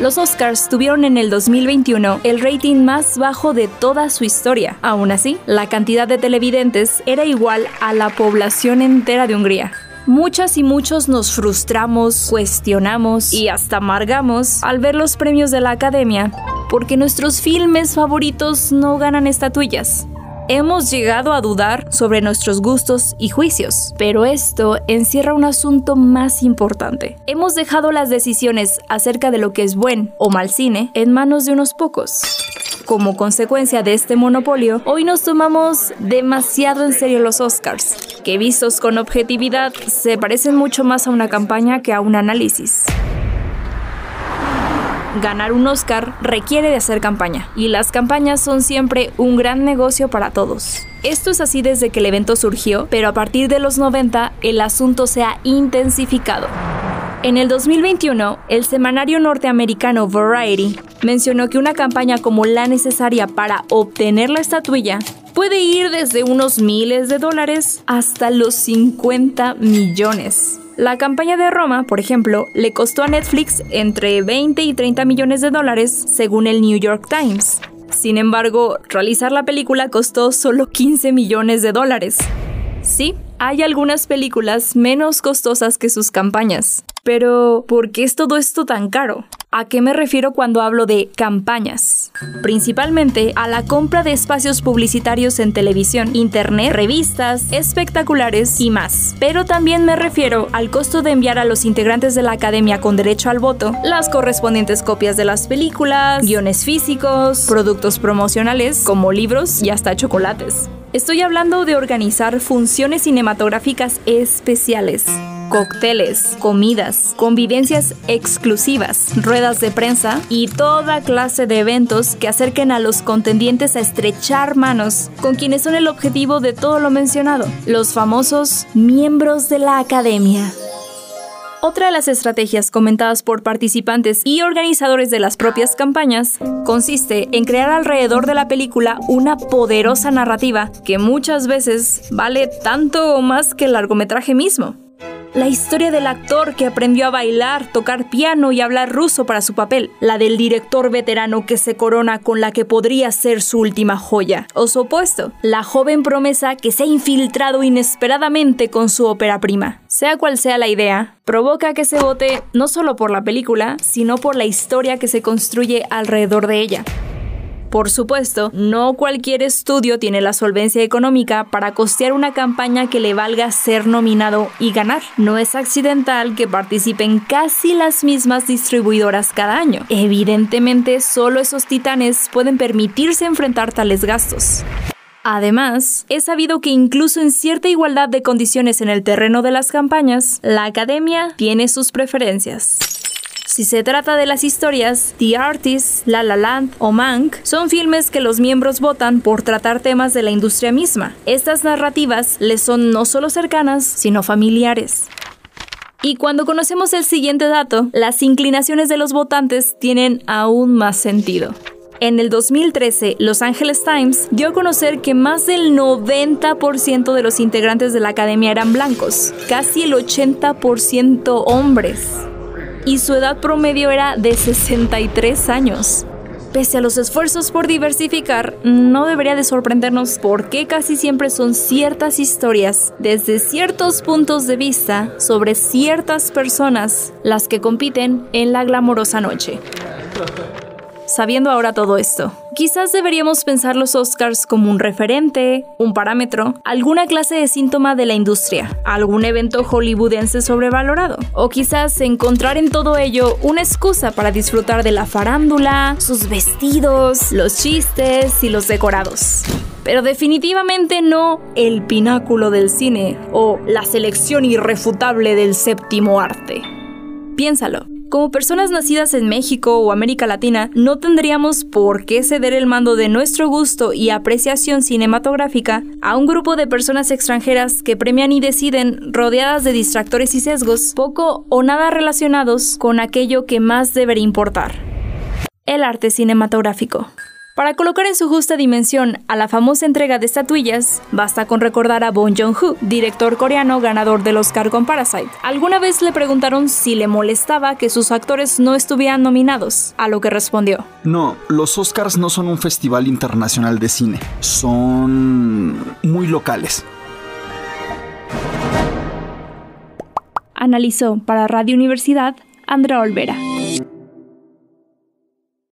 Los Oscars tuvieron en el 2021 el rating más bajo de toda su historia. Aún así, la cantidad de televidentes era igual a la población entera de Hungría. Muchas y muchos nos frustramos, cuestionamos y hasta amargamos al ver los premios de la Academia porque nuestros filmes favoritos no ganan estatuillas. Hemos llegado a dudar sobre nuestros gustos y juicios, pero esto encierra un asunto más importante. Hemos dejado las decisiones acerca de lo que es buen o mal cine en manos de unos pocos. Como consecuencia de este monopolio, hoy nos tomamos demasiado en serio los Oscars, que vistos con objetividad se parecen mucho más a una campaña que a un análisis ganar un Oscar requiere de hacer campaña, y las campañas son siempre un gran negocio para todos. Esto es así desde que el evento surgió, pero a partir de los 90 el asunto se ha intensificado. En el 2021, el semanario norteamericano Variety mencionó que una campaña como la necesaria para obtener la estatuilla puede ir desde unos miles de dólares hasta los 50 millones. La campaña de Roma, por ejemplo, le costó a Netflix entre 20 y 30 millones de dólares, según el New York Times. Sin embargo, realizar la película costó solo 15 millones de dólares. Sí, hay algunas películas menos costosas que sus campañas. Pero, ¿por qué es todo esto tan caro? ¿A qué me refiero cuando hablo de campañas? Principalmente a la compra de espacios publicitarios en televisión, internet, revistas, espectaculares y más. Pero también me refiero al costo de enviar a los integrantes de la academia con derecho al voto las correspondientes copias de las películas, guiones físicos, productos promocionales como libros y hasta chocolates. Estoy hablando de organizar funciones cinematográficas especiales cócteles, comidas, convivencias exclusivas, ruedas de prensa y toda clase de eventos que acerquen a los contendientes a estrechar manos con quienes son el objetivo de todo lo mencionado, los famosos miembros de la academia. Otra de las estrategias comentadas por participantes y organizadores de las propias campañas consiste en crear alrededor de la película una poderosa narrativa que muchas veces vale tanto o más que el largometraje mismo. La historia del actor que aprendió a bailar, tocar piano y hablar ruso para su papel. La del director veterano que se corona con la que podría ser su última joya. O su opuesto, la joven promesa que se ha infiltrado inesperadamente con su ópera prima. Sea cual sea la idea, provoca que se vote no solo por la película, sino por la historia que se construye alrededor de ella. Por supuesto, no cualquier estudio tiene la solvencia económica para costear una campaña que le valga ser nominado y ganar. No es accidental que participen casi las mismas distribuidoras cada año. Evidentemente, solo esos titanes pueden permitirse enfrentar tales gastos. Además, es sabido que incluso en cierta igualdad de condiciones en el terreno de las campañas, la academia tiene sus preferencias. Si se trata de las historias, The Artist, La La Land o Mank son filmes que los miembros votan por tratar temas de la industria misma. Estas narrativas les son no solo cercanas, sino familiares. Y cuando conocemos el siguiente dato, las inclinaciones de los votantes tienen aún más sentido. En el 2013, Los Angeles Times dio a conocer que más del 90% de los integrantes de la academia eran blancos, casi el 80% hombres y su edad promedio era de 63 años. Pese a los esfuerzos por diversificar, no debería de sorprendernos por qué casi siempre son ciertas historias desde ciertos puntos de vista sobre ciertas personas las que compiten en la glamorosa noche. Sabiendo ahora todo esto, quizás deberíamos pensar los Oscars como un referente, un parámetro, alguna clase de síntoma de la industria, algún evento hollywoodense sobrevalorado, o quizás encontrar en todo ello una excusa para disfrutar de la farándula, sus vestidos, los chistes y los decorados pero definitivamente no el pináculo del cine o la selección irrefutable del séptimo arte. Piénsalo. Como personas nacidas en México o América Latina, no tendríamos por qué ceder el mando de nuestro gusto y apreciación cinematográfica a un grupo de personas extranjeras que premian y deciden rodeadas de distractores y sesgos poco o nada relacionados con aquello que más debería importar. El arte cinematográfico. Para colocar en su justa dimensión a la famosa entrega de estatuillas, basta con recordar a Bong Joon-ho, director coreano ganador del Oscar con Parasite. Alguna vez le preguntaron si le molestaba que sus actores no estuvieran nominados, a lo que respondió. No, los Oscars no son un festival internacional de cine, son muy locales. Analizó para Radio Universidad Andrea Olvera.